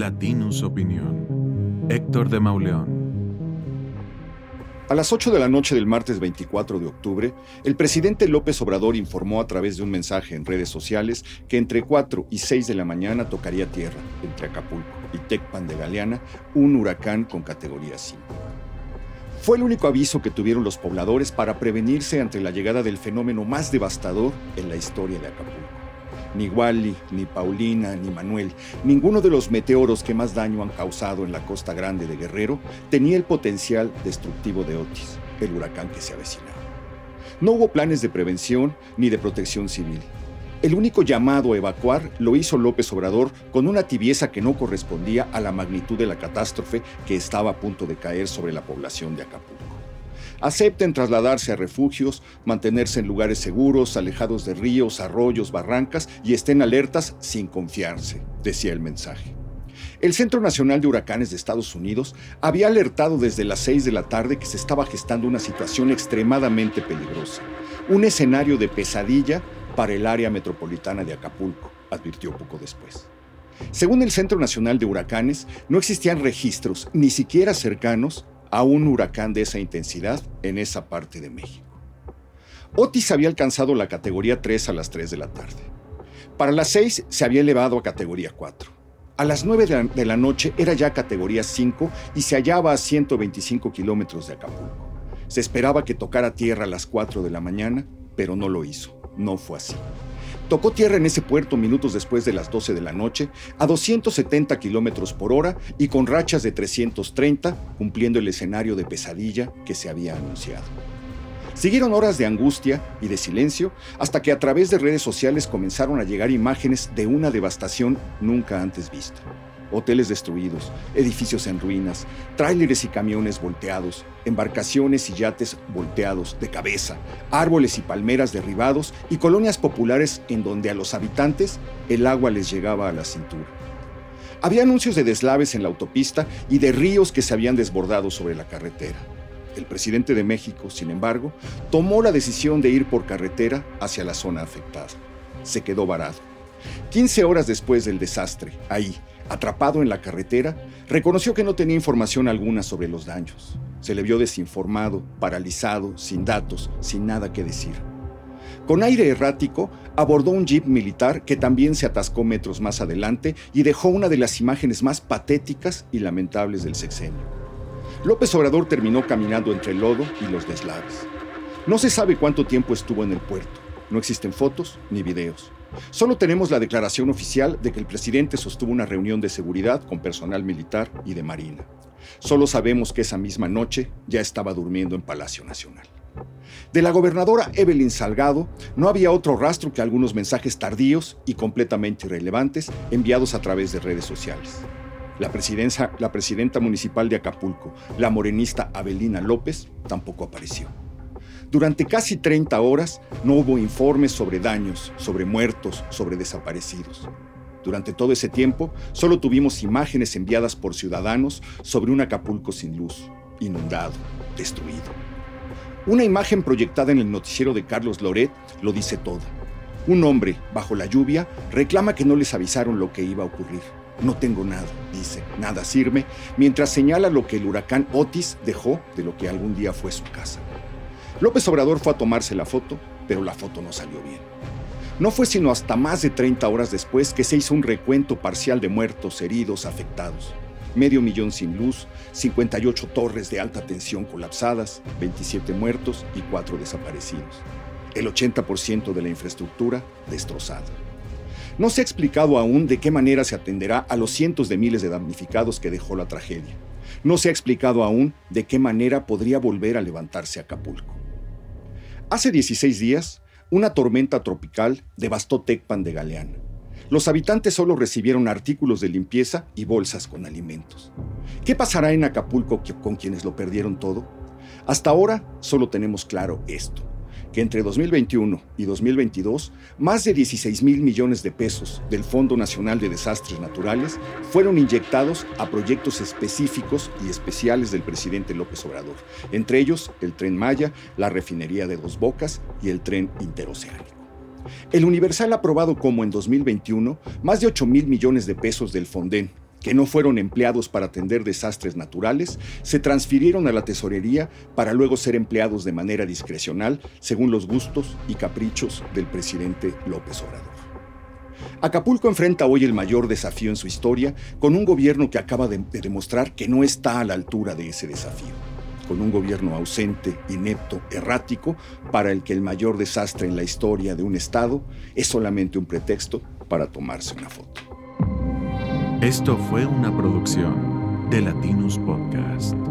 Latinus Opinión. Héctor de Mauleón. A las 8 de la noche del martes 24 de octubre, el presidente López Obrador informó a través de un mensaje en redes sociales que entre 4 y 6 de la mañana tocaría tierra, entre Acapulco y Tecpan de Galeana, un huracán con categoría 5. Fue el único aviso que tuvieron los pobladores para prevenirse ante la llegada del fenómeno más devastador en la historia de Acapulco. Ni Wally, ni Paulina, ni Manuel, ninguno de los meteoros que más daño han causado en la costa grande de Guerrero tenía el potencial destructivo de Otis, el huracán que se avecinaba. No hubo planes de prevención ni de protección civil. El único llamado a evacuar lo hizo López Obrador con una tibieza que no correspondía a la magnitud de la catástrofe que estaba a punto de caer sobre la población de Acapulco. Acepten trasladarse a refugios, mantenerse en lugares seguros, alejados de ríos, arroyos, barrancas y estén alertas sin confiarse, decía el mensaje. El Centro Nacional de Huracanes de Estados Unidos había alertado desde las 6 de la tarde que se estaba gestando una situación extremadamente peligrosa, un escenario de pesadilla para el área metropolitana de Acapulco, advirtió poco después. Según el Centro Nacional de Huracanes, no existían registros, ni siquiera cercanos, a un huracán de esa intensidad en esa parte de México. Otis había alcanzado la categoría 3 a las 3 de la tarde. Para las 6 se había elevado a categoría 4. A las 9 de la, noche era ya categoría 5 y se hallaba a 125 kilómetros de Acapulco. Se esperaba que tocara tierra a las 4 de la mañana, pero no lo hizo. No fue así. Tocó tierra en ese puerto minutos después de las 12 de la noche, a 270 kilómetros por hora y con rachas de 330, cumpliendo el escenario de pesadilla que se había anunciado. Siguieron horas de angustia y de silencio hasta que a través de redes sociales comenzaron a llegar imágenes de una devastación nunca antes vista hoteles destruidos, edificios en ruinas, tráileres y camiones volteados, embarcaciones y yates volteados de cabeza, árboles y palmeras derribados y colonias populares en donde a los habitantes el agua les llegaba a la cintura. Había anuncios de deslaves en la autopista y de ríos que se habían desbordado sobre la carretera. El presidente de México, sin embargo, tomó la decisión de ir por carretera hacia la zona afectada. Se quedó varado. 15 horas después del desastre, ahí, atrapado en la carretera, reconoció que no tenía información alguna sobre los daños. Se le vio desinformado, paralizado, sin datos, sin nada que decir. Con aire errático, abordó un jeep militar que también se atascó metros más adelante y dejó una de las imágenes más patéticas y lamentables del sexenio. López Obrador terminó caminando entre el lodo y los deslaves. No se sabe cuánto tiempo estuvo en el puerto. No existen fotos ni videos. Solo tenemos la declaración oficial de que el presidente sostuvo una reunión de seguridad con personal militar y de marina. Solo sabemos que esa misma noche ya estaba durmiendo en Palacio Nacional. De la gobernadora Evelyn Salgado no había otro rastro que algunos mensajes tardíos y completamente irrelevantes enviados a través de redes sociales. La, la presidenta municipal de Acapulco, la morenista Abelina López, tampoco apareció. Durante casi 30 horas no hubo informes sobre daños, sobre muertos, sobre desaparecidos. Durante todo ese tiempo solo tuvimos imágenes enviadas por ciudadanos sobre un Acapulco sin luz, inundado, destruido. Una imagen proyectada en el noticiero de Carlos Loret lo dice todo. Un hombre, bajo la lluvia, reclama que no les avisaron lo que iba a ocurrir. No tengo nada, dice, nada sirve, mientras señala lo que el huracán Otis dejó de lo que algún día fue su casa. López Obrador fue a tomarse la foto, pero la foto no salió bien. No fue sino hasta más de 30 horas después que se hizo un recuento parcial de muertos, heridos, afectados. Medio millón sin luz, 58 torres de alta tensión colapsadas, 27 muertos y 4 desaparecidos. El 80% de la infraestructura destrozada. No se ha explicado aún de qué manera se atenderá a los cientos de miles de damnificados que dejó la tragedia. No se ha explicado aún de qué manera podría volver a levantarse Acapulco. Hace 16 días, una tormenta tropical devastó Tecpan de Galeana. Los habitantes solo recibieron artículos de limpieza y bolsas con alimentos. ¿Qué pasará en Acapulco con quienes lo perdieron todo? Hasta ahora solo tenemos claro esto que entre 2021 y 2022, más de 16 mil millones de pesos del Fondo Nacional de Desastres Naturales fueron inyectados a proyectos específicos y especiales del presidente López Obrador, entre ellos el tren Maya, la refinería de Dos Bocas y el tren interoceánico. El Universal ha aprobado como en 2021 más de 8 mil millones de pesos del Fonden, que no fueron empleados para atender desastres naturales, se transfirieron a la tesorería para luego ser empleados de manera discrecional según los gustos y caprichos del presidente López Obrador. Acapulco enfrenta hoy el mayor desafío en su historia con un gobierno que acaba de, demostrar que no está a la altura de ese desafío, con un gobierno ausente, inepto, errático, para el que el mayor desastre en la historia de un Estado es solamente un pretexto para tomarse una foto. Esto fue una producción de Latinus Podcast.